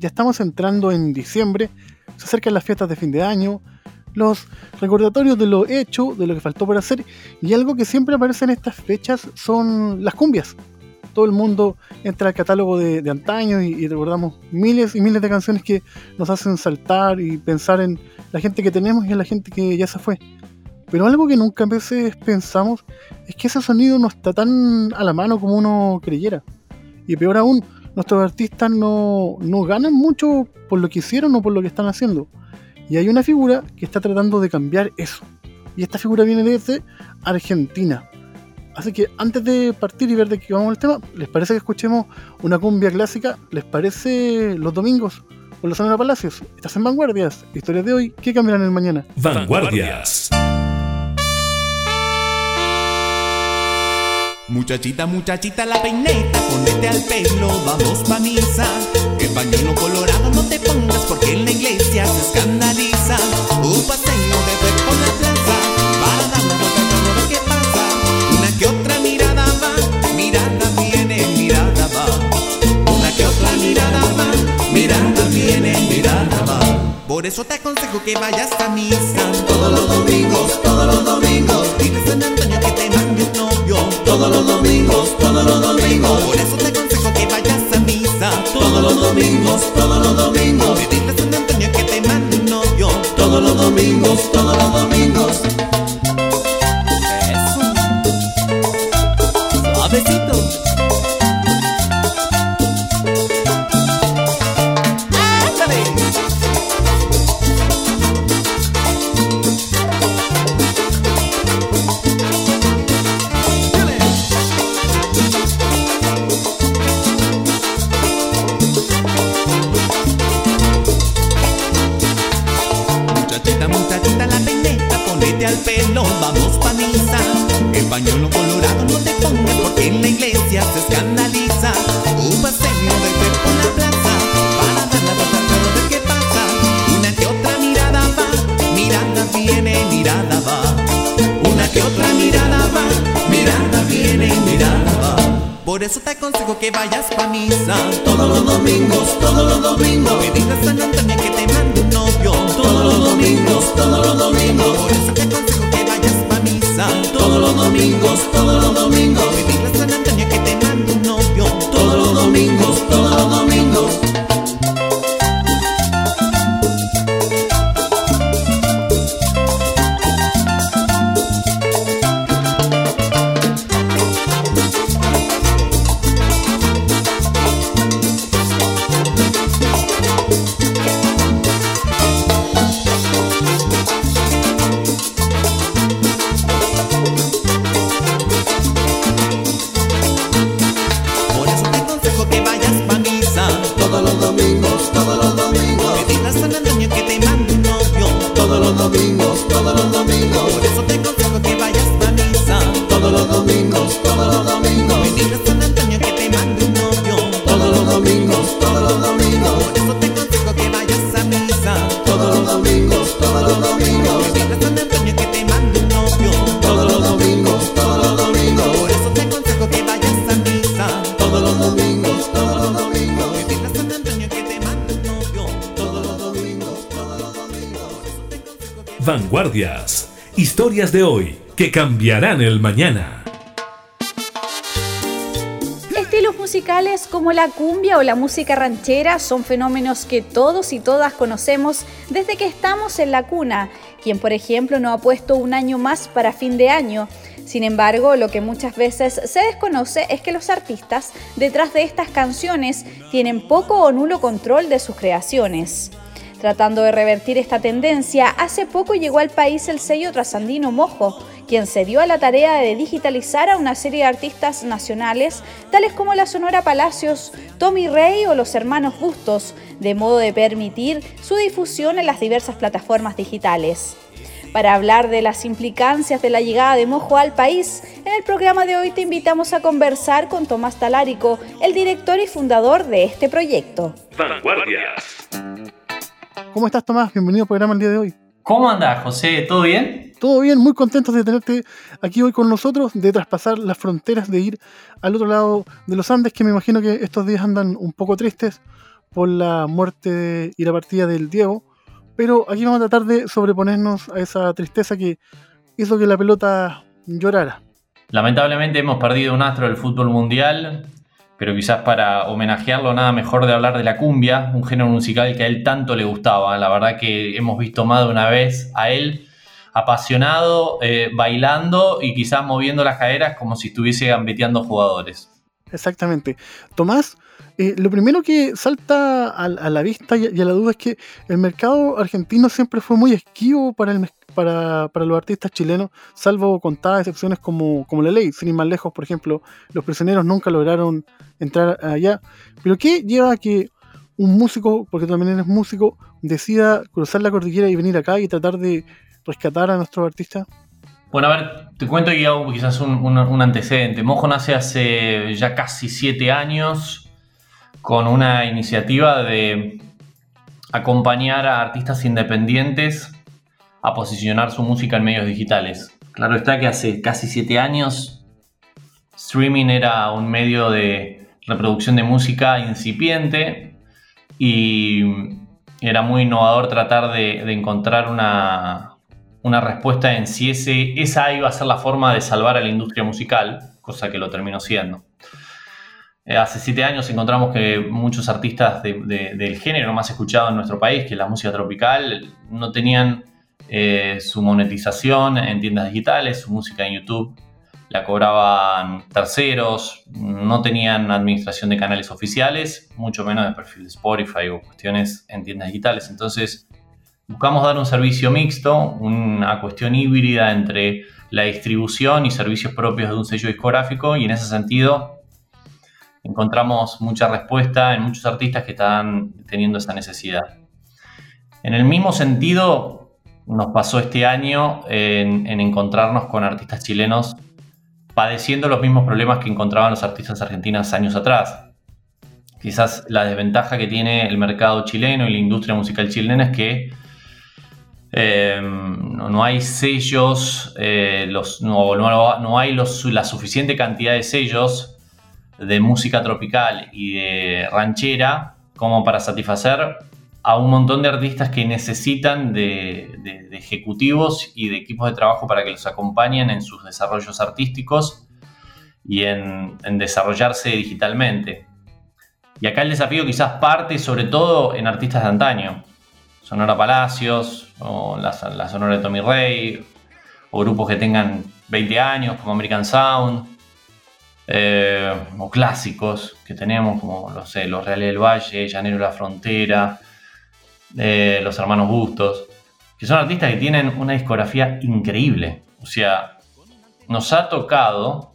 Ya estamos entrando en diciembre, se acercan las fiestas de fin de año, los recordatorios de lo hecho, de lo que faltó por hacer, y algo que siempre aparece en estas fechas son las cumbias. Todo el mundo entra al catálogo de, antaño y, y, recordamos miles y miles de canciones que nos hacen saltar y pensar en la gente que tenemos y en la gente que ya se fue. Pero algo que nunca a veces pensamos es que ese sonido no está tan a la mano como uno creyera. Y peor aún, nuestros artistas no, no ganan mucho por lo que hicieron o por lo que están haciendo. Y hay una figura que está tratando de cambiar eso. Y esta figura viene desde Argentina. Así que antes de partir y ver de qué vamos el tema, ¿les parece que escuchemos una cumbia clásica? ¿Les parece los domingos? Con la Sonora Palacios. Estás en Vanguardias. Historias de hoy que cambiarán el mañana. Vanguardias. Muchachita, muchachita, la peineta, ponete al pelo, vamos pa' misa. Que pañuelo colorado no te pongas porque en la iglesia se escandaliza. Un paseo de fe por la plaza, para dar la vuelta a todo lo que pasa. Una que otra mirada va, mirada viene, mirada va. Una que otra mirada va, mirada viene, mirada va. Por eso te aconsejo que vayas a misa todos los domingos, todos los domingos. Dile San Antonio todos los domingos, todos los domingos. Por eso te aconsejo que vayas a misa todos los domingos, todos los domingos. Y dile a San Antonio que te mande un novio todos los domingos, todos los domingos. Eso. Suavecito. Que vayas pa' misa. Todos los domingos, todos los domingos. Y dile a Antonio que te mande un novio. Todos los domingos, todos los domingos. Por eso te aconsejo que vayas pa' misa. Todos los domingos, todos los domingos que cambiarán el mañana. Estilos musicales como la cumbia o la música ranchera son fenómenos que todos y todas conocemos desde que estamos en la cuna. Quien, por ejemplo, no ha puesto un año más para fin de año. Sin embargo, lo que muchas veces se desconoce es que los artistas detrás de estas canciones tienen poco o nulo control de sus creaciones. Tratando de revertir esta tendencia, hace poco llegó al país el sello trasandino Mojo, quien se dio a la tarea de digitalizar a una serie de artistas nacionales, tales como la Sonora Palacios, Tommy Rey o los hermanos Bustos, de modo de permitir su difusión en las diversas plataformas digitales. Para hablar de las implicancias de la llegada de Mojo al país, en el programa de hoy te invitamos a conversar con Tomás Talárico, el director y fundador de este proyecto. Vanguardias. ¿Cómo estás, Tomás? Bienvenido al programa el día de hoy. ¿Cómo andás, José? ¿Todo bien? Todo bien, muy contentos de tenerte aquí hoy con nosotros, de traspasar las fronteras, de ir al otro lado de los Andes, que me imagino que estos días andan un poco tristes por la muerte y la partida del Diego. Pero aquí vamos a tratar de sobreponernos a esa tristeza que hizo que la pelota llorara. Lamentablemente hemos perdido un astro del fútbol mundial, pero quizás para homenajearlo nada mejor de hablar de la cumbia, un género musical que a él tanto le gustaba. La verdad que hemos visto más de una vez a él apasionado, eh, bailando y quizás moviendo las caderas como si estuviese gambeteando jugadores. Exactamente. Tomás, eh, lo primero que salta a, la vista y, a la duda es que el mercado argentino siempre fue muy esquivo para, el, para, para, los artistas chilenos, salvo contadas excepciones como, como la ley. Sin ir más lejos, por ejemplo, los prisioneros nunca lograron entrar allá. Pero ¿qué lleva a que un músico, porque también eres músico, decida cruzar la cordillera y venir acá y tratar de rescatar a nuestros artistas? Bueno, a ver, te cuento y quizás un antecedente. Mojo nace hace ya casi siete años con una iniciativa de acompañar a artistas independientes a posicionar su música en medios digitales. Claro está que hace casi siete años streaming era un medio de reproducción de música incipiente y era muy innovador tratar de, encontrar una, una, respuesta en si esa iba a ser la forma de salvar a la industria musical, cosa que lo terminó siendo. Eh, hace siete años encontramos que muchos artistas del género más escuchado en nuestro país, que es la música tropical, no tenían eh, su monetización en tiendas digitales, su música en YouTube la cobraban terceros, no tenían administración de canales oficiales, mucho menos de perfil de Spotify o cuestiones en tiendas digitales. Entonces, buscamos dar un servicio mixto, una cuestión híbrida entre la distribución y servicios propios de un sello discográfico y en ese sentido encontramos mucha respuesta en muchos artistas que están teniendo esa necesidad. En el mismo sentido, nos pasó este año en, encontrarnos con artistas chilenos padeciendo los mismos problemas que encontraban los artistas argentinos años atrás. Quizás la desventaja que tiene el mercado chileno y la industria musical chilena es que eh, no, hay sellos, eh, no, hay la suficiente cantidad de sellos de música tropical y de ranchera como para satisfacer a un montón de artistas que necesitan de, ejecutivos y de equipos de trabajo para que los acompañen en sus desarrollos artísticos y en, desarrollarse digitalmente. Y acá el desafío quizás parte sobre todo en artistas de antaño. Sonora Palacios, o la, la Sonora de Tommy Rey, o grupos que tengan 20 años como American Sound, eh, o clásicos que tenemos, como los Reales del Valle, Llanero de la Frontera, eh, los Hermanos Bustos, que son artistas que tienen una discografía increíble. O sea, nos ha tocado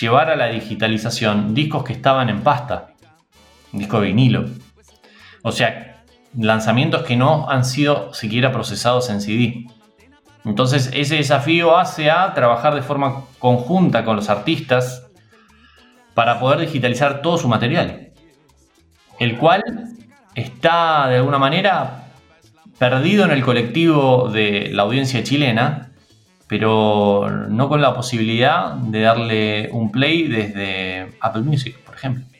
llevar a la digitalización discos que estaban en pasta, disco de vinilo. O sea, lanzamientos que no han sido siquiera procesados en CD. Entonces ese desafío hace a trabajar de forma conjunta con los artistas para poder digitalizar todo su material, el cual está de alguna manera perdido en el colectivo de la audiencia chilena, pero no con la posibilidad de darle un play desde Apple Music, por ejemplo.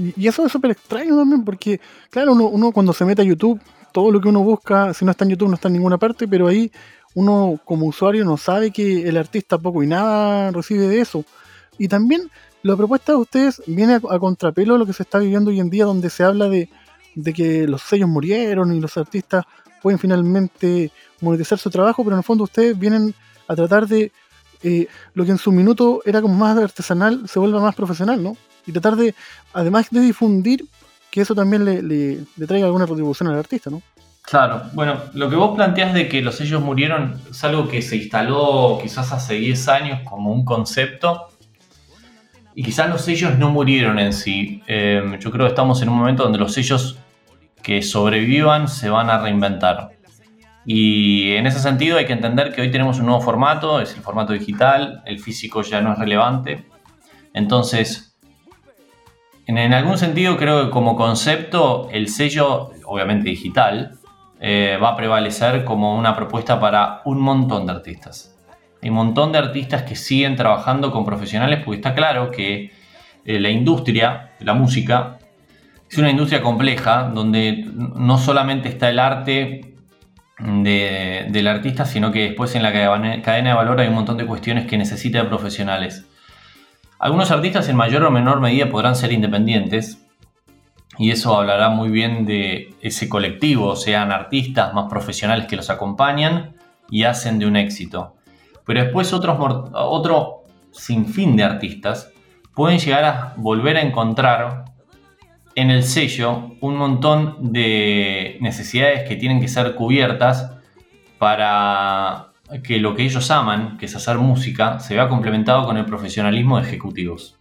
Y eso es súper extraño también, porque claro, uno, uno cuando se mete a YouTube, todo lo que uno busca, si no está en YouTube, no está en ninguna parte, pero ahí uno como usuario no sabe que el artista poco y nada recibe de eso. Y también la propuesta de ustedes viene a, contrapelo de lo que se está viviendo hoy en día, donde se habla de, que los sellos murieron y los artistas pueden finalmente monetizar su trabajo, pero en el fondo ustedes vienen a tratar de eh, lo que en su minuto era como más artesanal, se vuelva más profesional, ¿no? Y tratar de, además de difundir, que eso también le, le, traiga alguna retribución al artista, ¿no? Claro, bueno, lo que vos planteás de que los sellos murieron es algo que se instaló quizás hace 10 años como un concepto y quizás los sellos no murieron en sí. Em, yo creo que estamos en un momento donde los sellos que sobrevivan se van a reinventar. Y en ese sentido hay que entender que hoy tenemos un nuevo formato, es el formato digital, el físico ya no es relevante. Entonces, en, algún sentido creo que como concepto el sello, obviamente digital, eh, va a prevalecer como una propuesta para un montón de artistas. Hay un montón de artistas que siguen trabajando con profesionales porque está claro que eh, la industria la música es una industria compleja donde no solamente está el arte del artista, sino que después en la cadena de valor hay un montón de cuestiones que necesita de profesionales. Algunos artistas en mayor o menor medida podrán ser independientes, y eso hablará muy bien de ese colectivo, sean artistas más profesionales que los acompañan y hacen de un éxito. Pero después otros, otro sinfín de artistas pueden llegar a volver a encontrar en el sello un montón de necesidades que tienen que ser cubiertas para que lo que ellos aman, que es hacer música, se vea complementado con el profesionalismo de ejecutivos.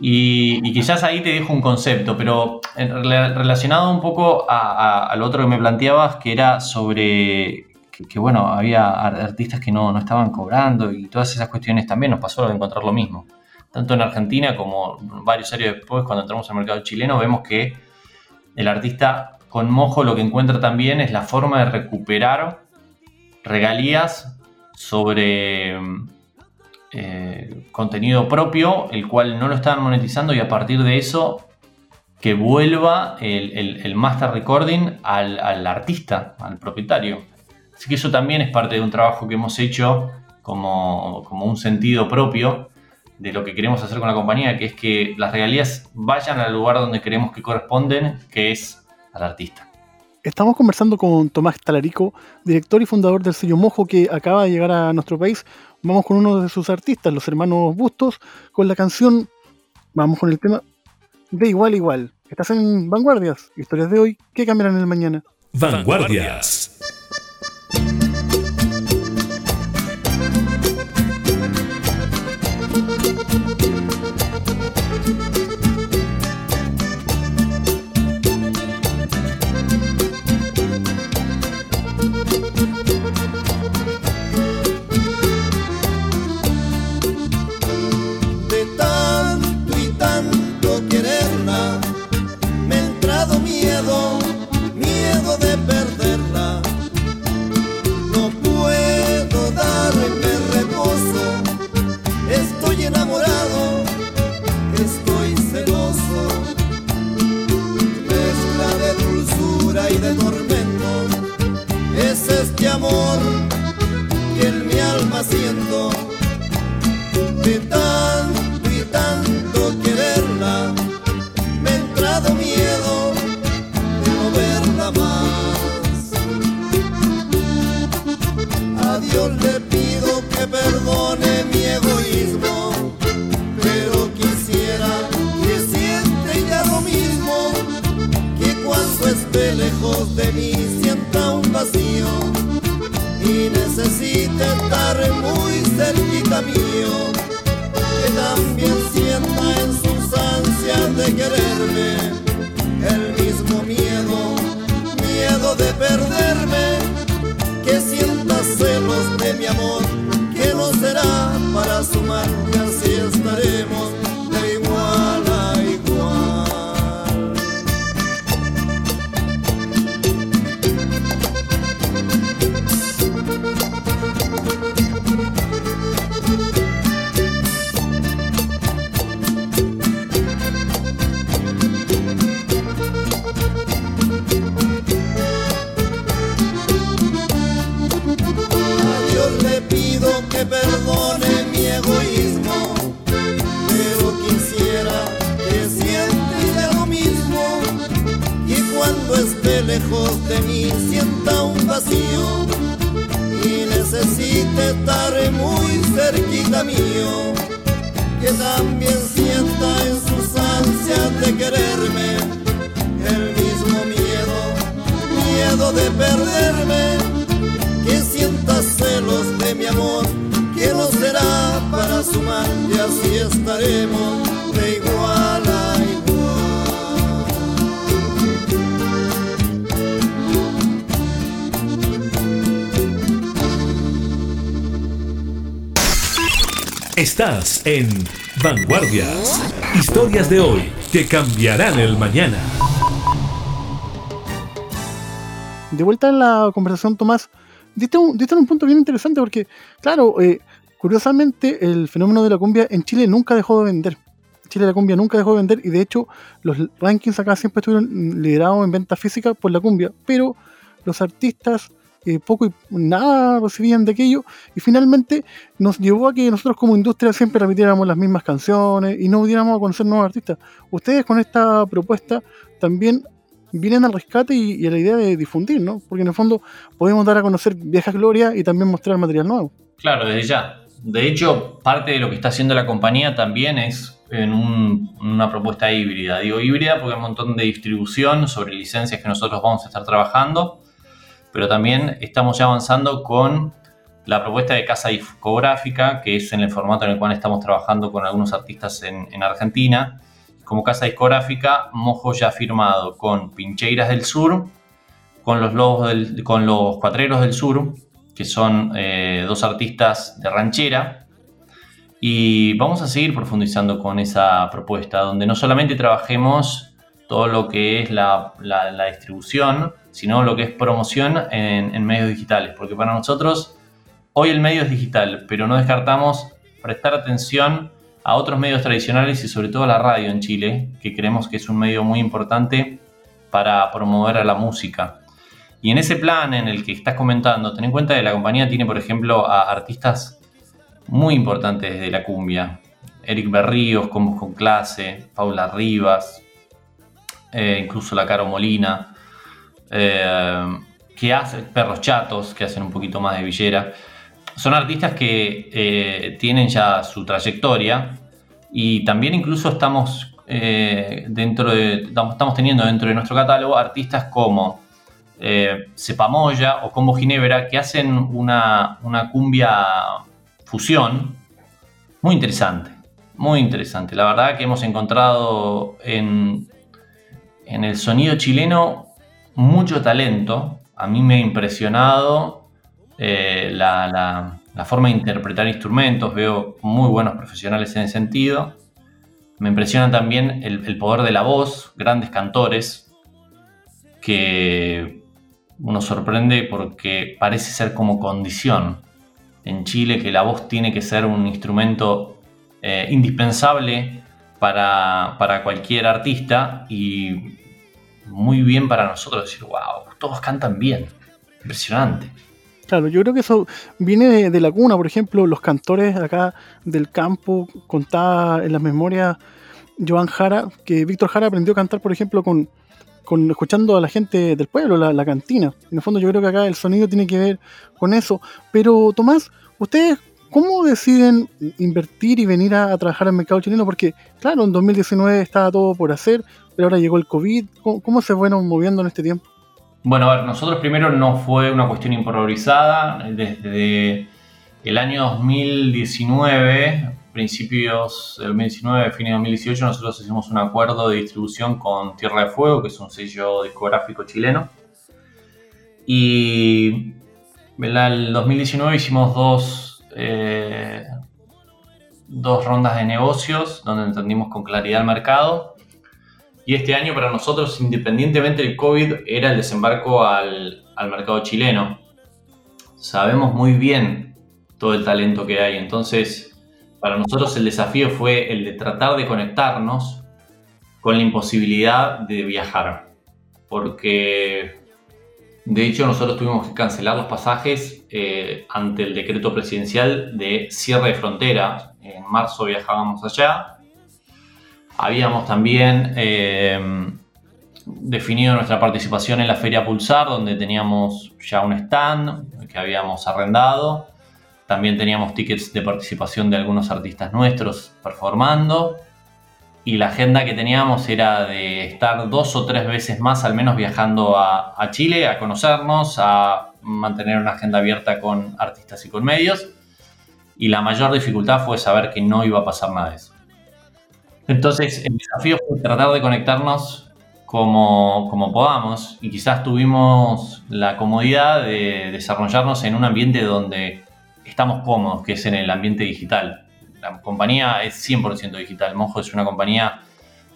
Y, quizás ahí te dejo un concepto, pero relacionado un poco al otro que me planteabas, que era sobre que, bueno, había artistas que no, estaban cobrando y todas esas cuestiones también nos pasó de encontrar lo mismo. Tanto en Argentina como varios años después, cuando entramos al mercado chileno, vemos que el artista con mojo lo que encuentra también es la forma de recuperar regalías sobre eh, contenido propio, el cual no lo estaban monetizando y a partir de eso que vuelva el, master recording al, artista, al propietario. Así que eso también es parte de un trabajo que hemos hecho como, como un sentido propio de lo que queremos hacer con la compañía, que es que las regalías vayan al lugar donde queremos que corresponden, que es al artista. Estamos conversando con Tomás Talarico, director y fundador del sello Mojo, que acaba de llegar a nuestro país Vamos con uno de sus artistas, los hermanos Bustos, con la canción, vamos con el tema de igual igual. Estás en Vanguardias, historias de hoy que cambiarán el mañana. Vanguardias. de mí sienta un vacío. Y necesite estar muy cerquita mío, que también sienta en sus ansias de quererme el mismo miedo, miedo de perderme, que sienta celos de mi amor, que no será para su también sienta en sus ansias de quererme el mismo miedo, miedo de perderme, que sienta celos de mi amor, que no será para su mal y así estaremos de igual a igual. Estás en Vanguardias. Historias de hoy que cambiarán el mañana. De vuelta en la conversación, Tomás, diste un, diste un punto bien interesante porque, claro, eh, curiosamente el fenómeno de la cumbia en Chile nunca dejó de vender. En Chile la cumbia nunca dejó de vender y de hecho los rankings acá siempre estuvieron liderados en venta física por la cumbia, pero los artistas eh, poco y nada recibían de aquello y finalmente nos llevó a que nosotros como industria siempre repitiéramos las mismas canciones y no pudiéramos conocer nuevos artistas. Ustedes con esta propuesta también vienen al rescate y, y, a la idea de difundir, ¿no? Porque en el fondo podemos dar a conocer viejas glorias y también mostrar material nuevo. Claro, desde ya. De hecho, parte de lo que está haciendo la compañía también es en un, una propuesta híbrida. Digo híbrida porque hay un montón de distribución sobre licencias que nosotros vamos a estar trabajando, pero también estamos ya avanzando con la propuesta de casa discográfica, que es en el formato en el cual estamos trabajando con algunos artistas en, en Argentina como casa discográfica, Mojo ya ha firmado con Pincheiras del Sur, con los, Lobos del, con los Cuatreros del Sur, que son eh, dos artistas de ranchera. Y vamos a seguir profundizando con esa propuesta, donde no solamente trabajemos todo lo que es la distribución, sino lo que es promoción en, medios digitales, porque para nosotros hoy el medio es digital, pero no descartamos prestar atención a otros medios tradicionales y sobre todo a la radio en Chile, que creemos que es un medio muy importante para promover a la música. Y en ese plan en el que estás comentando, ten en cuenta que la compañía tiene, por ejemplo, a artistas muy importantes de la cumbia. Eric Berríos, Combos con Clase, Paula Rivas, eh, incluso la Caro Molina, eh, que hace Perros Chatos, que hacen un poquito más de villera son artistas que eh, tienen ya su trayectoria y también incluso estamos eh, dentro de, estamos teniendo dentro de nuestro catálogo artistas como Cepamoya o Combo Ginebra que hacen una, una cumbia fusión muy interesante, muy interesante. La verdad que hemos encontrado en, en el sonido chileno mucho talento. A mí me ha impresionado eh, la, la, forma de interpretar instrumentos, veo muy buenos profesionales en ese sentido. Me impresiona también el, el poder de la voz, grandes cantores, que uno sorprende porque parece ser como condición en Chile que la voz tiene que ser un instrumento eh, indispensable para, para, cualquier artista y muy bien para nosotros decir, wow, todos cantan bien, impresionante. Claro, yo creo que eso viene de, la cuna, por ejemplo, los cantores acá del campo, contaba en las memorias Joan Jara, que Víctor Jara aprendió a cantar, por ejemplo, con, con escuchando a la gente del pueblo, la, la, cantina. En el fondo yo creo que acá el sonido tiene que ver con eso. Pero Tomás, ustedes, ¿cómo deciden invertir y venir a, a trabajar al mercado chileno? Porque, claro, en 2019 estaba todo por hacer, pero ahora llegó el COVID. ¿Cómo, cómo se fueron moviendo en este tiempo? Bueno, a ver, nosotros primero no fue una cuestión improvisada. Desde el año 2019, principios del 2019, fin de 2018, nosotros hicimos un acuerdo de distribución con Tierra de Fuego, que es un sello discográfico chileno. Y en el 2019 hicimos dos, eh, dos rondas de negocios donde entendimos con claridad el mercado y este año para nosotros, independientemente del COVID, era el desembarco al, al, mercado chileno. Sabemos muy bien todo el talento que hay, entonces para nosotros el desafío fue el de tratar de conectarnos con la imposibilidad de viajar. Porque de hecho nosotros tuvimos que cancelar los pasajes eh, ante el decreto presidencial de cierre de fronteras. En marzo viajábamos allá Habíamos también eh, definido nuestra participación en la Feria Pulsar, donde teníamos ya un stand que habíamos arrendado. También teníamos tickets de participación de algunos artistas nuestros performando. Y la agenda que teníamos era de estar dos o tres veces más al menos viajando a, Chile, a conocernos, a mantener una agenda abierta con artistas y con medios. Y la mayor dificultad fue saber que no iba a pasar nada de eso. Entonces el desafío fue tratar de conectarnos como, como podamos y quizás tuvimos la comodidad de desarrollarnos en un ambiente donde estamos cómodos, que es en el ambiente digital. La compañía es 100% digital. Mojo es una compañía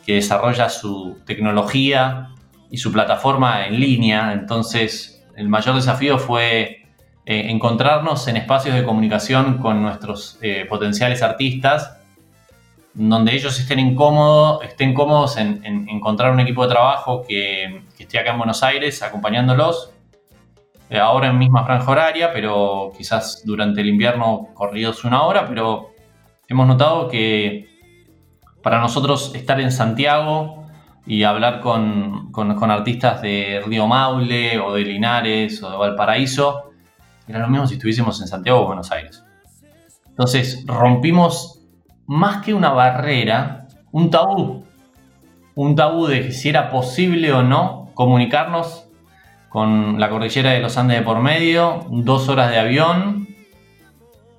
que desarrolla su tecnología y su plataforma en línea. Entonces, el mayor desafío fue eh, encontrarnos en espacios de comunicación con nuestros eh, potenciales artistas donde ellos estén, incómodos, estén cómodos en, encontrar un equipo de trabajo que, esté acá en Buenos Aires acompañándolos, eh, ahora en misma franja horaria, pero quizás durante el invierno corridos una hora, pero hemos notado que para nosotros estar en Santiago y hablar con, con artistas de Río Maule o de Linares o de Valparaíso, era lo mismo si estuviésemos en Santiago o Buenos Aires. Entonces rompimos más que una barrera, un tabú. Un tabú de si era posible o no comunicarnos con la cordillera de los Andes de por medio, dos horas de avión.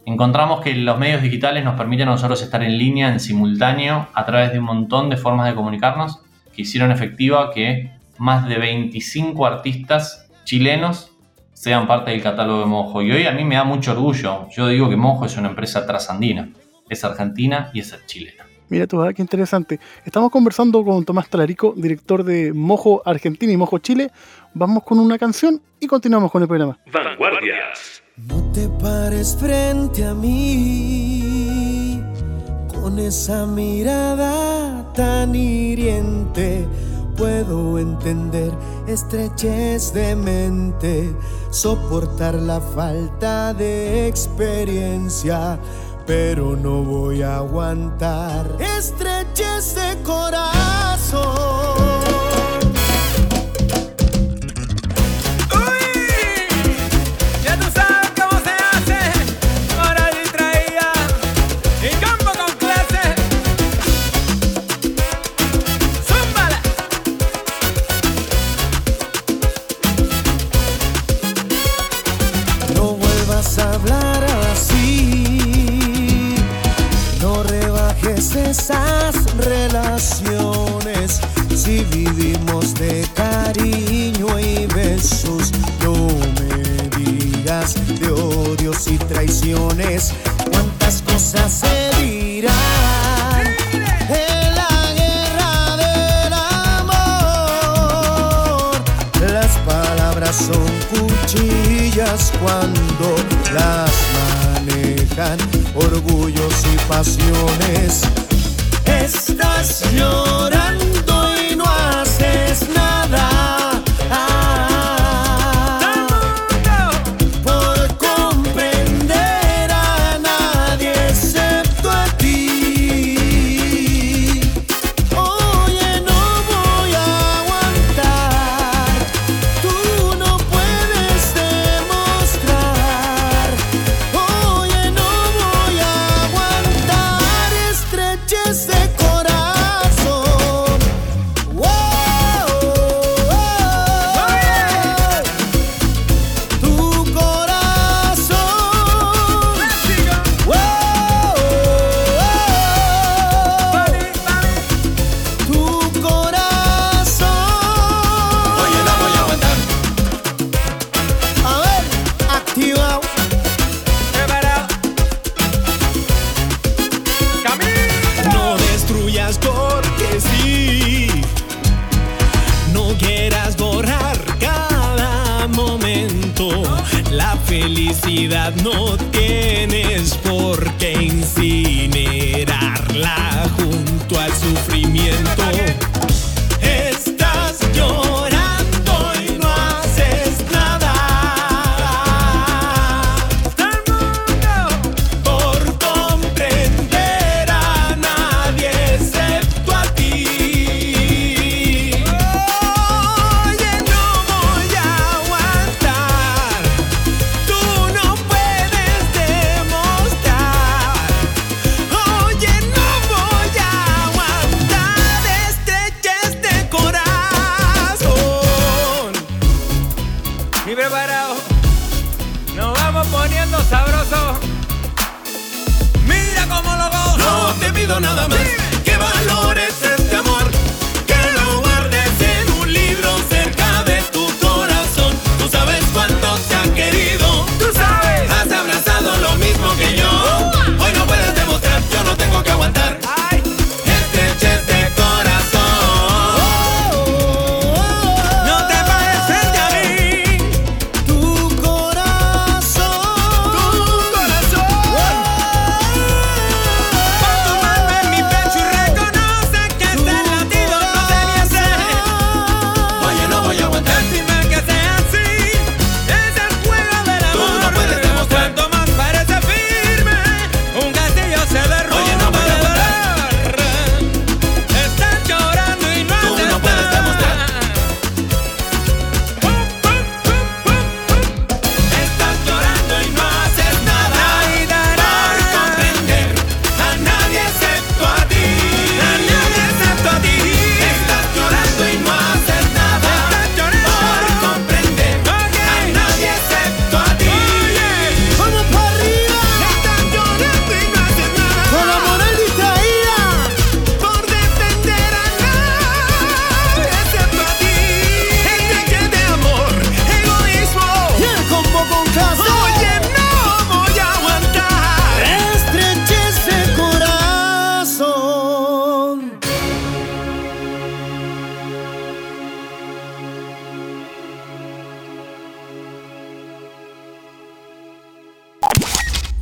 Encontramos que los medios digitales nos permiten a nosotros estar en línea, en simultáneo, a través de un montón de formas de comunicarnos que hicieron efectiva que más de 25 artistas chilenos sean parte del catálogo de Mojo. Y hoy a mí me da mucho orgullo. Yo digo que Mojo es una empresa trasandina es argentina y es chilena. Mira tú, ah, qué interesante. Estamos conversando con Tomás Talarico, director de Mojo Argentina y Mojo Chile. Vamos con una canción y continuamos con el programa. Vanguardias. No te pares frente a mí con esa mirada tan hiriente. Puedo entender estrechez de mente, soportar la falta de experiencia pero no voy a aguantar estreches de corazón. Si vivimos de cariño y besos. No me digas de odios y traiciones, cuántas cosas se dirán. En la guerra del amor, las palabras son cuchillas cuando las manejan orgullos y pasiones estás llorando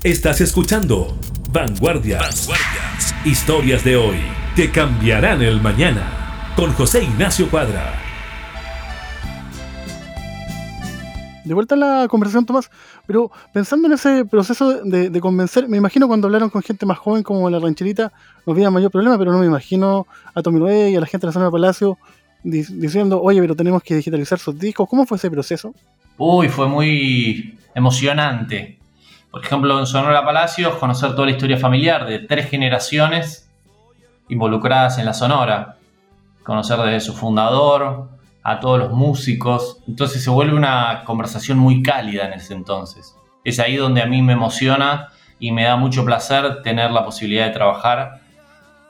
Estás escuchando Vanguardias. Historias de hoy que cambiarán el mañana. Con José Ignacio Cuadra. De vuelta a la conversación, Tomás, pero pensando en ese proceso de, de convencer, me imagino cuando hablaron con gente más joven como la rancherita, no había mayor problema, pero no me imagino a Tommy y a la gente de la zona de Palacio di- diciendo, oye, pero tenemos que digitalizar sus discos. ¿Cómo fue ese proceso? Uy, fue muy emocionante. Por ejemplo, en Sonora Palacios, conocer toda la historia familiar de tres generaciones involucradas en la Sonora. Conocer desde su fundador a todos los músicos. Entonces se vuelve una conversación muy cálida en ese entonces. Es ahí donde a mí me emociona y me da mucho placer tener la posibilidad de trabajar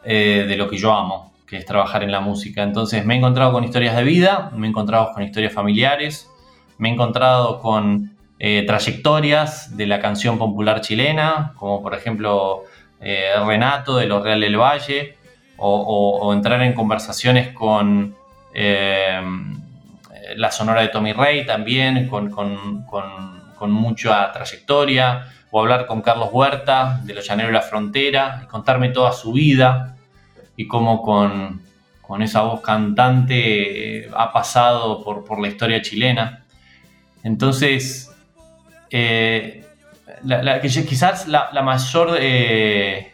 eh, de lo que yo amo, que es trabajar en la música. Entonces me he encontrado con historias de vida, me he encontrado con historias familiares, me he encontrado con eh, trayectorias de la canción popular chilena, como por ejemplo eh, Renato de Los Real del Valle, o, entrar en conversaciones con eh, la sonora de Tommy Rey también, con, con- mucha trayectoria, o hablar con Carlos Huerta de Los Llaneros de la Frontera, y contarme toda su vida y cómo con, esa voz cantante ha pasado por, por la historia chilena. Entonces, eh, quizás la, mayor eh,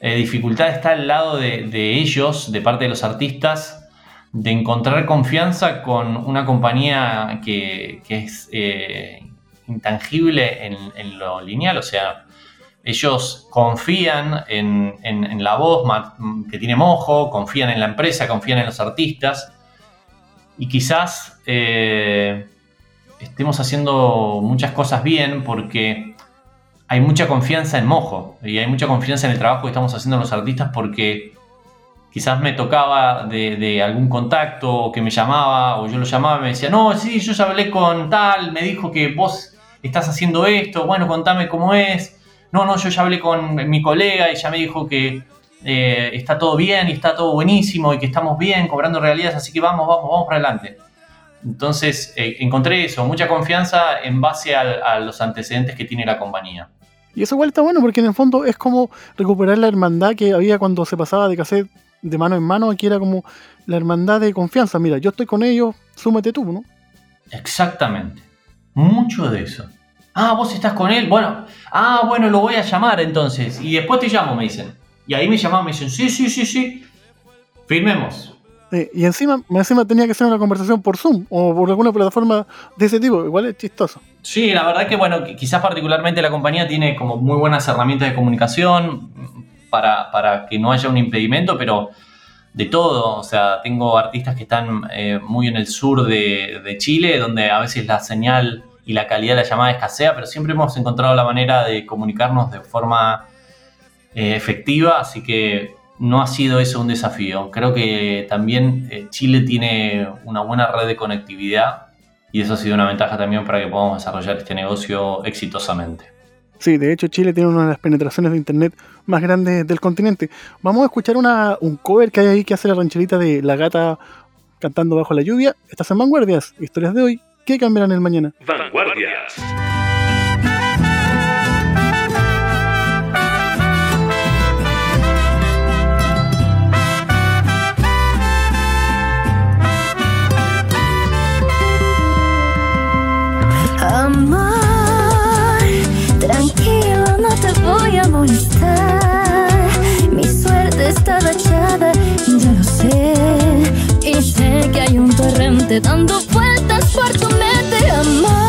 eh, dificultad está al lado de, ellos, de parte de los artistas, de encontrar confianza con una compañía que, es intangible en, lo lineal, o sea, ellos confían en, la voz que tiene mojo, confían en la empresa, confían en los artistas. Y quizás estemos haciendo muchas cosas bien porque hay mucha confianza en mojo y hay mucha confianza en el trabajo que estamos haciendo los artistas porque quizás me tocaba de, algún contacto o que me llamaba o yo lo llamaba y me decía, no, sí, yo ya hablé con tal, me dijo que vos estás haciendo esto, bueno, contame cómo es. No, no, yo ya hablé con mi colega y ya me dijo que eh, está todo bien y está todo buenísimo y que estamos bien cobrando realidades, así que vamos, vamos, vamos para adelante. Entonces eh, encontré eso, mucha confianza en base a los antecedentes que tiene la compañía. Y eso igual está bueno porque en el fondo es como recuperar la hermandad que había cuando se pasaba de cassette de mano en mano, aquí era como la hermandad de confianza. Mira, yo estoy con ellos, súmate tú, ¿no? Exactamente. Mucho de eso. Ah, vos estás con él. Bueno, ah, bueno, lo voy a llamar entonces. Y después te llamo, me dicen. Y ahí me llaman, me dicen, sí, sí, sí, sí. Firmemos. Y encima, encima tenía que ser una conversación por Zoom o por alguna plataforma de ese tipo. Igual es chistoso. Sí, la verdad que, bueno, quizás particularmente la compañía tiene como muy buenas herramientas de comunicación para, para que no haya un impedimento, pero de todo. O sea, tengo artistas que están eh, muy en el sur de, de Chile, donde a veces la señal y la calidad de la llamada escasea, pero siempre hemos encontrado la manera de comunicarnos de forma eh, efectiva, así que no ha sido eso un desafío. Creo que también eh, Chile tiene una buena red de conectividad y eso ha sido una ventaja también para que podamos desarrollar este negocio exitosamente. Sí, de hecho Chile tiene una de las penetraciones de internet más grandes del continente. Vamos a escuchar una, un cover que hay ahí que hace la rancherita de La Gata cantando bajo la lluvia. Estás en Vanguardias, historias de hoy que cambiarán el mañana. Vanguardias. Mi suerte está echada, ya lo sé. Y sé que hay un torrente dando vueltas por tu mente.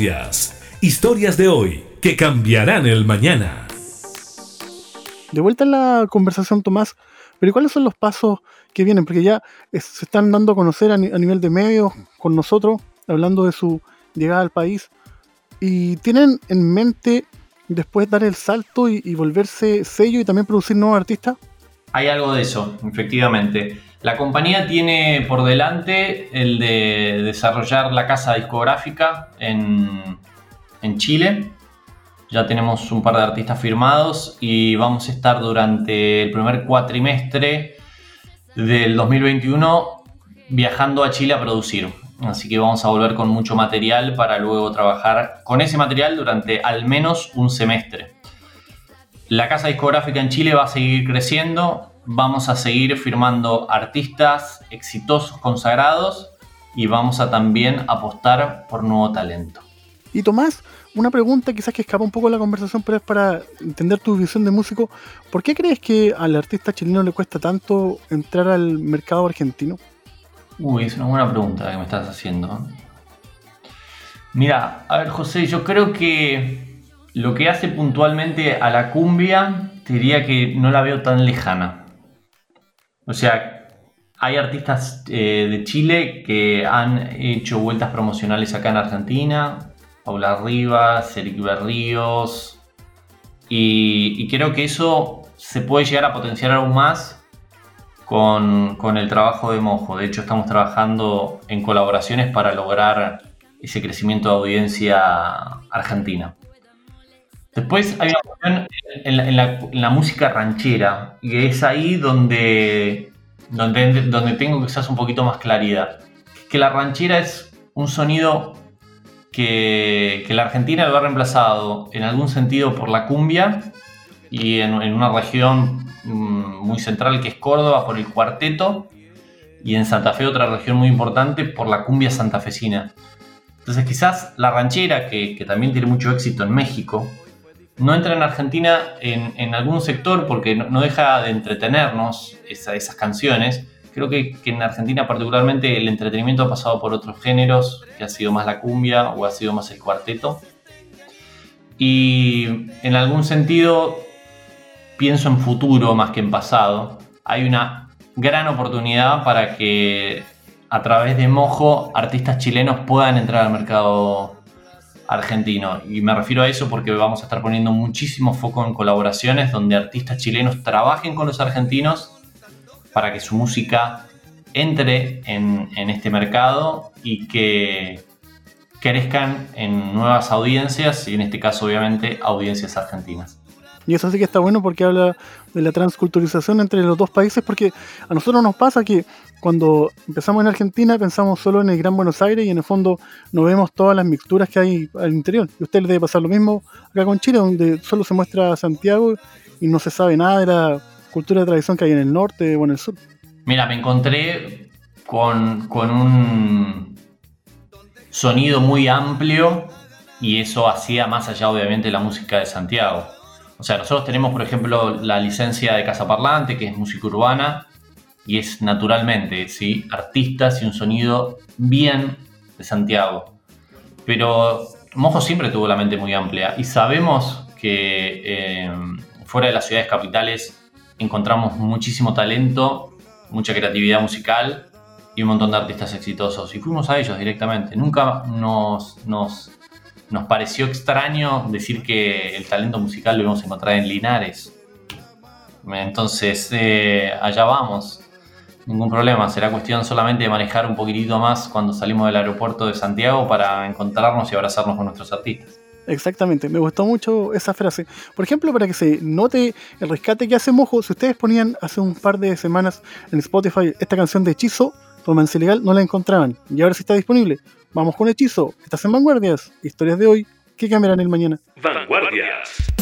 Vanguardias. Historias de hoy que cambiarán el mañana. De vuelta en la conversación, Tomás, pero ¿cuáles son los pasos que vienen? Porque ya es- se están dando a conocer a, ni- a nivel de medios con nosotros, hablando de su llegada al país, y tienen en mente después dar el salto y, y volverse sello y también producir nuevos artistas. Hay algo de eso, efectivamente. La compañía tiene por delante el de desarrollar la casa discográfica en, en Chile. Ya tenemos un par de artistas firmados y vamos a estar durante el primer cuatrimestre del 2021 viajando a Chile a producir. Así que vamos a volver con mucho material para luego trabajar con ese material durante al menos un semestre. La casa discográfica en Chile va a seguir creciendo, vamos a seguir firmando artistas exitosos, consagrados y vamos a también apostar por nuevo talento. Y Tomás, una pregunta quizás que escapa un poco de la conversación, pero es para entender tu visión de músico. ¿Por qué crees que al artista chileno le cuesta tanto entrar al mercado argentino? Uy, es una buena pregunta que me estás haciendo. Mira, a ver José, yo creo que lo que hace puntualmente a la cumbia, te diría que no la veo tan lejana. O sea, hay artistas eh, de Chile que han hecho vueltas promocionales acá en Argentina. Paula Rivas, Eric Berríos. Y, y creo que eso se puede llegar a potenciar aún más con, con el trabajo de Mojo. De hecho, estamos trabajando en colaboraciones para lograr ese crecimiento de audiencia argentina. Después hay una cuestión en la, música ranchera, y es ahí donde, donde, donde tengo quizás un poquito más claridad. Que la ranchera es un sonido que, la Argentina lo ha reemplazado en algún sentido por la cumbia y en, una región mm, muy central que es Córdoba por el cuarteto y en Santa Fe otra región muy importante por la cumbia santafesina. Entonces quizás la ranchera, que también tiene mucho éxito en México, no entra en Argentina en, algún sector porque no, deja de entretenernos esa- esas canciones. Creo que, que en Argentina particularmente el entretenimiento ha pasado por otros géneros, que ha sido más la cumbia o ha sido más el cuarteto. Y en algún sentido pienso en futuro más que en pasado. Hay una gran oportunidad para que a través de Mojo artistas chilenos puedan entrar al mercado argentino. Y me refiero a eso porque vamos a estar poniendo muchísimo foco en colaboraciones donde artistas chilenos trabajen con los argentinos para que su música entre en, en este mercado y que crezcan en nuevas audiencias y en este caso obviamente audiencias argentinas. Y eso sí que está bueno porque habla de la transculturización entre los dos países, porque a nosotros nos pasa que cuando empezamos en Argentina pensamos solo en el Gran Buenos Aires y en el fondo no vemos todas las mixturas que hay al interior. Y a usted le debe pasar lo mismo acá con Chile, donde solo se muestra Santiago y no se sabe nada de la cultura de tradición que hay en el norte o en el sur. Mira, me encontré con, con un sonido muy amplio y eso hacía más allá obviamente la música de Santiago. O sea, nosotros tenemos por ejemplo la licencia de Casa Parlante, que es música urbana, y es naturalmente, ¿sí? Artistas y un sonido bien de Santiago. Pero Mojo siempre tuvo la mente muy amplia y sabemos que eh, fuera de las ciudades capitales encontramos muchísimo talento, mucha creatividad musical y un montón de artistas exitosos. Y fuimos a ellos directamente. Nunca nos, nos, nos pareció extraño decir que el talento musical lo íbamos a encontrar en Linares. Entonces, eh, allá vamos. Ningún problema. Será cuestión solamente de manejar un poquitito más cuando salimos del aeropuerto de Santiago para encontrarnos y abrazarnos con nuestros artistas. Exactamente, me gustó mucho esa frase. Por ejemplo, para que se note el rescate que hace Mojo, si ustedes ponían hace un par de semanas en Spotify esta canción de Hechizo, Romance Ilegal, no la encontraban. Y ahora sí está disponible. Vamos con Hechizo, estás en Vanguardias, historias de hoy, que cambiarán el mañana. Vanguardias.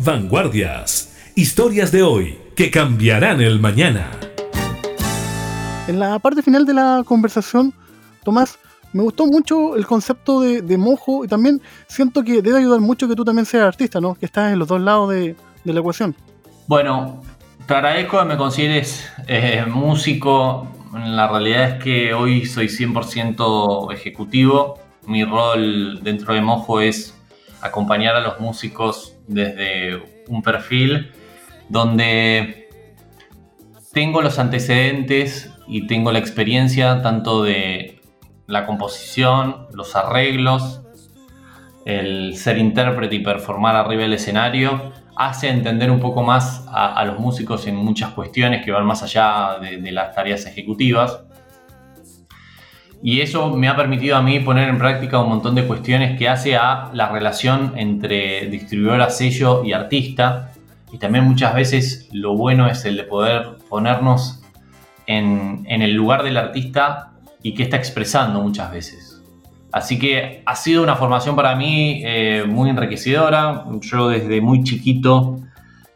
Vanguardias. Historias de hoy que cambiarán el mañana. En la parte final de la conversación, Tomás, me gustó mucho el concepto de, de mojo y también siento que debe ayudar mucho que tú también seas artista, ¿no? Que estás en los dos lados de, de la ecuación. Bueno, te agradezco que me consideres eh, músico. La realidad es que hoy soy 100% ejecutivo. Mi rol dentro de Mojo es acompañar a los músicos desde un perfil donde tengo los antecedentes y tengo la experiencia tanto de la composición, los arreglos, el ser intérprete y performar arriba del escenario, hace entender un poco más a, los músicos en muchas cuestiones que van más allá de las tareas ejecutivas. Y eso me ha permitido a mí poner en práctica un montón de cuestiones que hace a la relación entre distribuidora, sello y artista. Y también muchas veces lo bueno es el de poder ponernos en, el lugar del artista y qué está expresando muchas veces. Así que ha sido una formación para mí eh, muy enriquecedora. Yo desde muy chiquito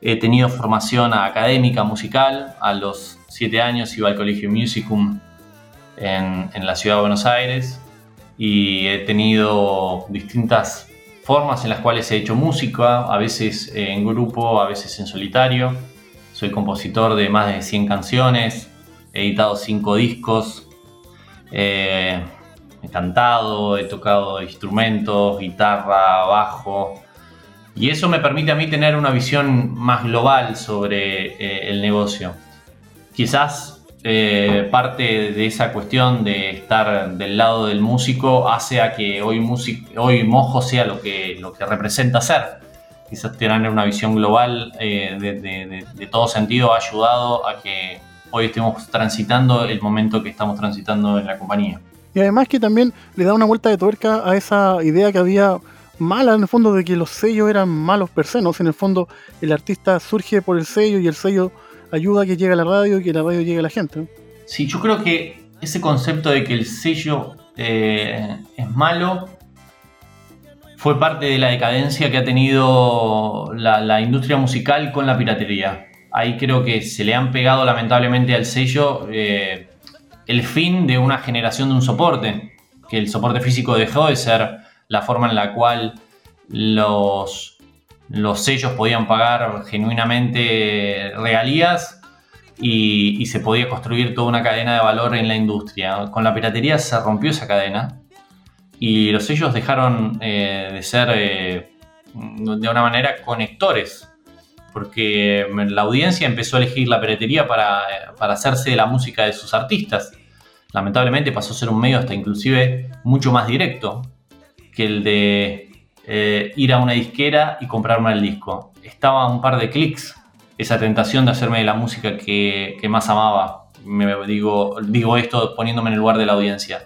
he tenido formación académica musical. A los 7 años iba al Colegio Musicum en, en la ciudad de Buenos Aires y he tenido distintas formas en las cuales he hecho música, a veces en grupo, a veces en solitario. Soy compositor de más de 100 canciones, he editado 5 discos, eh, he cantado, he tocado instrumentos, guitarra, bajo. Y eso me permite a mí tener una visión más global sobre eh, el negocio. Quizás eh, parte de esa cuestión de estar del lado del músico hace a que hoy, music hoy Mojo sea lo que, lo que representa ser. Quizás tener una visión global eh, de, todo sentido ha ayudado a que hoy estemos transitando el momento que estamos transitando en la compañía. Y además que también le da una vuelta de tuerca a esa idea que había mala en el fondo de que los sellos eran malos per se, ¿no? Si en el fondo el artista surge por el sello y el sello ayuda a que llegue la radio y que la radio llegue a la gente. Sí, yo creo que ese concepto de que el sello eh, es malo fue parte de la decadencia que ha tenido la, la, industria musical con la piratería. Ahí creo que se le han pegado lamentablemente al sello eh, el fin de una generación de un soporte, que el soporte físico dejó de ser la forma en la cual los, los sellos podían pagar genuinamente regalías y, se podía construir toda una cadena de valor en la industria. Con la piratería se rompió esa cadena y los sellos dejaron eh, de ser eh, de una manera conectores, porque la audiencia empezó a elegir la piratería para, para hacerse de la música de sus artistas. Lamentablemente pasó a ser un medio hasta inclusive mucho más directo que el de eh, ir a una disquera y comprarme el disco. Estaba un par de clics esa tentación de hacerme de la música que, que más amaba. Me digo, digo esto poniéndome en el lugar de la audiencia.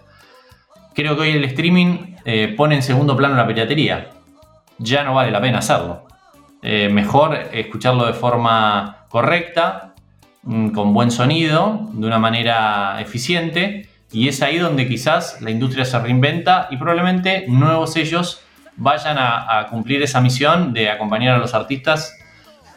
Creo que hoy el streaming eh, pone en segundo plano la piratería. Ya no vale la pena hacerlo. Eh, mejor escucharlo de forma correcta, mm, con buen sonido, de una manera eficiente. Y es ahí donde quizás la industria se reinventa y probablemente nuevos sellos vayan a, a cumplir esa misión de acompañar a los artistas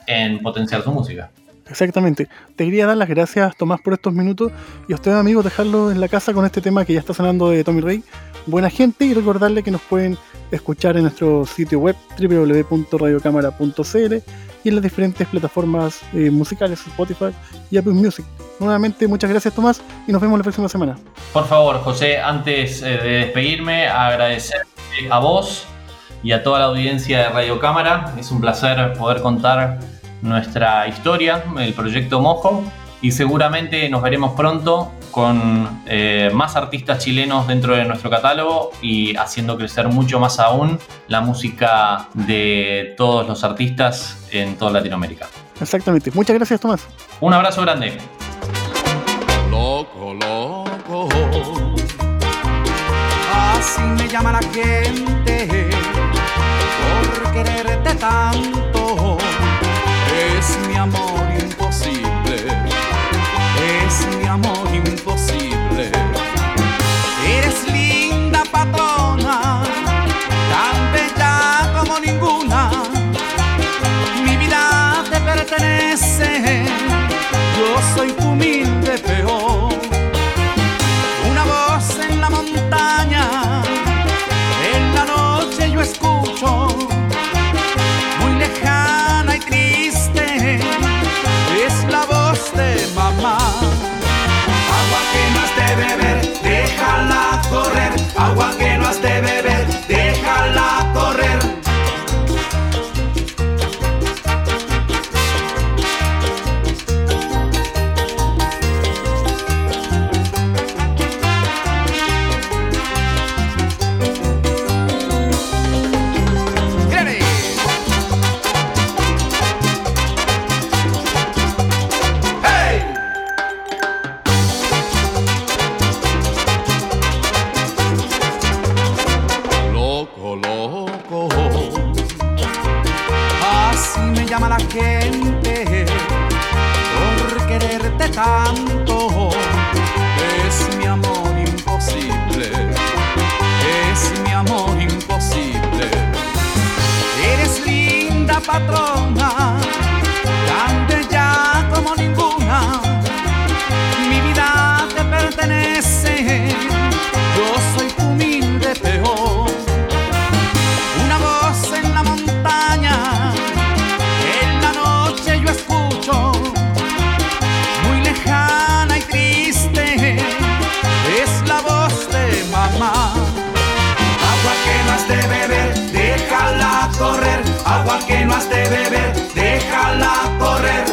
en potenciar su música. Exactamente. Te quería dar las gracias, Tomás, por estos minutos y a ustedes, amigos, dejarlo en la casa con este tema que ya está sonando de Tommy Rey. Buena gente y recordarle que nos pueden escuchar en nuestro sitio web www.radiocámara.cl y en las diferentes plataformas eh, musicales, Spotify y Apple Music. Nuevamente, muchas gracias, Tomás, y nos vemos la próxima semana. Por favor, José, antes eh, de despedirme, agradecer a vos y a toda la audiencia de Radio Cámara. Es un placer poder contar nuestra historia, el proyecto Mojo, y seguramente nos veremos pronto con eh, más artistas chilenos dentro de nuestro catálogo y haciendo crecer mucho más aún la música de todos los artistas en toda Latinoamérica. Exactamente. Muchas gracias, Tomás. Un abrazo grande. Loco, loco. Así me llama la gente quererte tanto. Es mi amor no has de beber, déjala correr.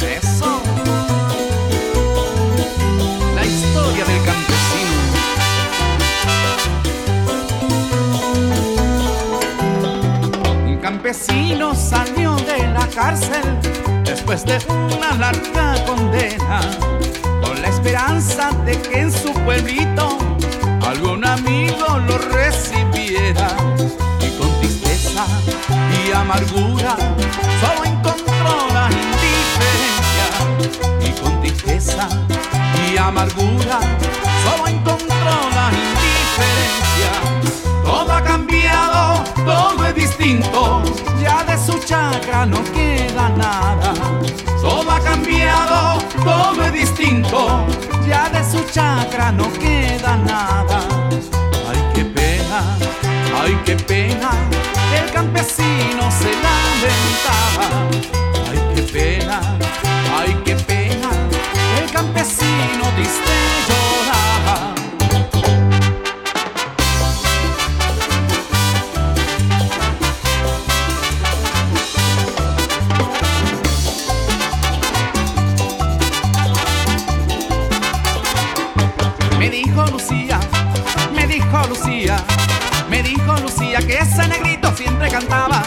Eso. La historia del campesino. Un campesino salió de la cárcel después de una larga condena, con la esperanza de que en su pueblito algún amigo lo Y con tristeza y amargura solo encontró la indiferencia. Y con tristeza y amargura solo encontró la indiferencia. Todo ha cambiado, todo es distinto. Ya de su chacra no queda nada. Todo ha cambiado, todo es distinto. Ya de su chacra no queda nada. Dijo Lucía, me dijo Lucía, me dijo Lucía que ese negrito siempre cantaba,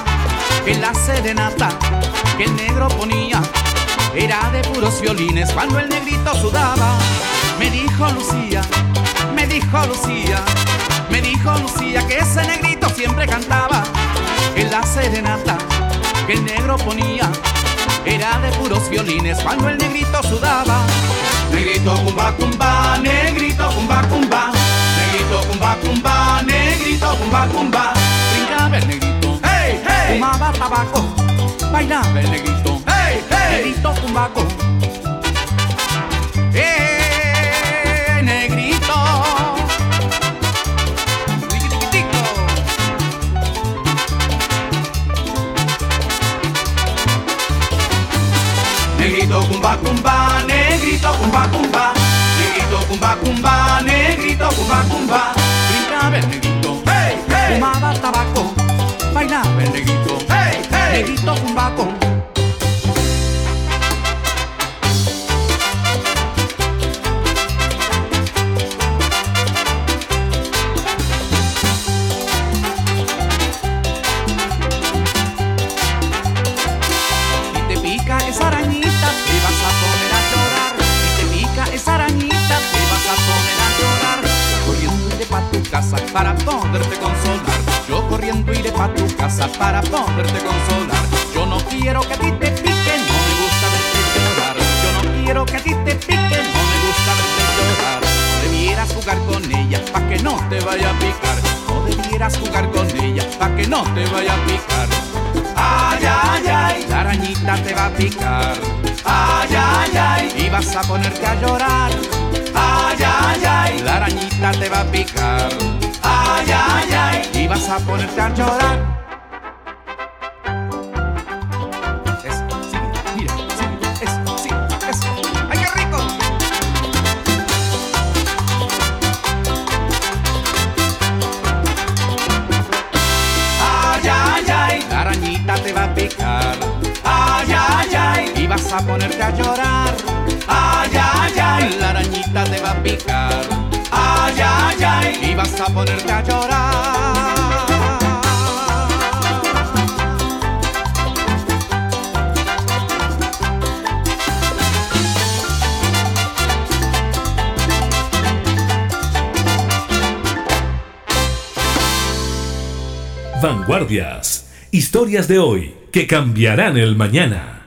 que la serenata que el negro ponía era de puros violines cuando el negrito sudaba. Me dijo Lucía, me dijo Lucía, me dijo Lucía que ese negrito siempre cantaba, que la serenata que el negro ponía era de puros violines cuando el negrito sudaba. Negrito cumba cumba, negrito cumba cumba, negrito cumba cumba, negrito cumba cumba. Brincaba el negrito, Hey, hey, fumaba tabaco, bailaba el negrito, hey, hey. negrito cumbaco. ¡Eh, negrito! Negrito cumba cumba, negrito cumba cumba, negrito cumba cumba, negrito cumba cumba. Brincaba el negrito, Hey, hey, fumaba tabaco, bailaba el negrito, hey, hey. negrito cumbaco. Si para poderte consolar. Yo corriendo iré pa' tu casa para poderte consolar. Yo no quiero que a ti te pique, no me gusta verte llorar. Yo no quiero que a ti te pique, no me gusta verte llorar. No debieras jugar con ella pa' que no te vaya a picar. No debieras jugar con ella pa' que no te vaya a picar. Ay, ay, ay, La arañita te va a picar ay, ay, ay, y vas a ponerte a llorar. Ay, ay, ay, La arañita te va a picar ay, ay, ay. y vas a ponerte a llorar. Eso, sigue, mira, sigue, eso, sí, eso. ¡Ay, qué rico! Ay, ay, ay, La arañita te va a picar ay, ay, ay, y vas a ponerte a llorar. ay, ay, La arañita te va a picar ay, ay, ay. y vas a ponerte a llorar. Vanguardias. Historias de hoy que cambiarán el mañana.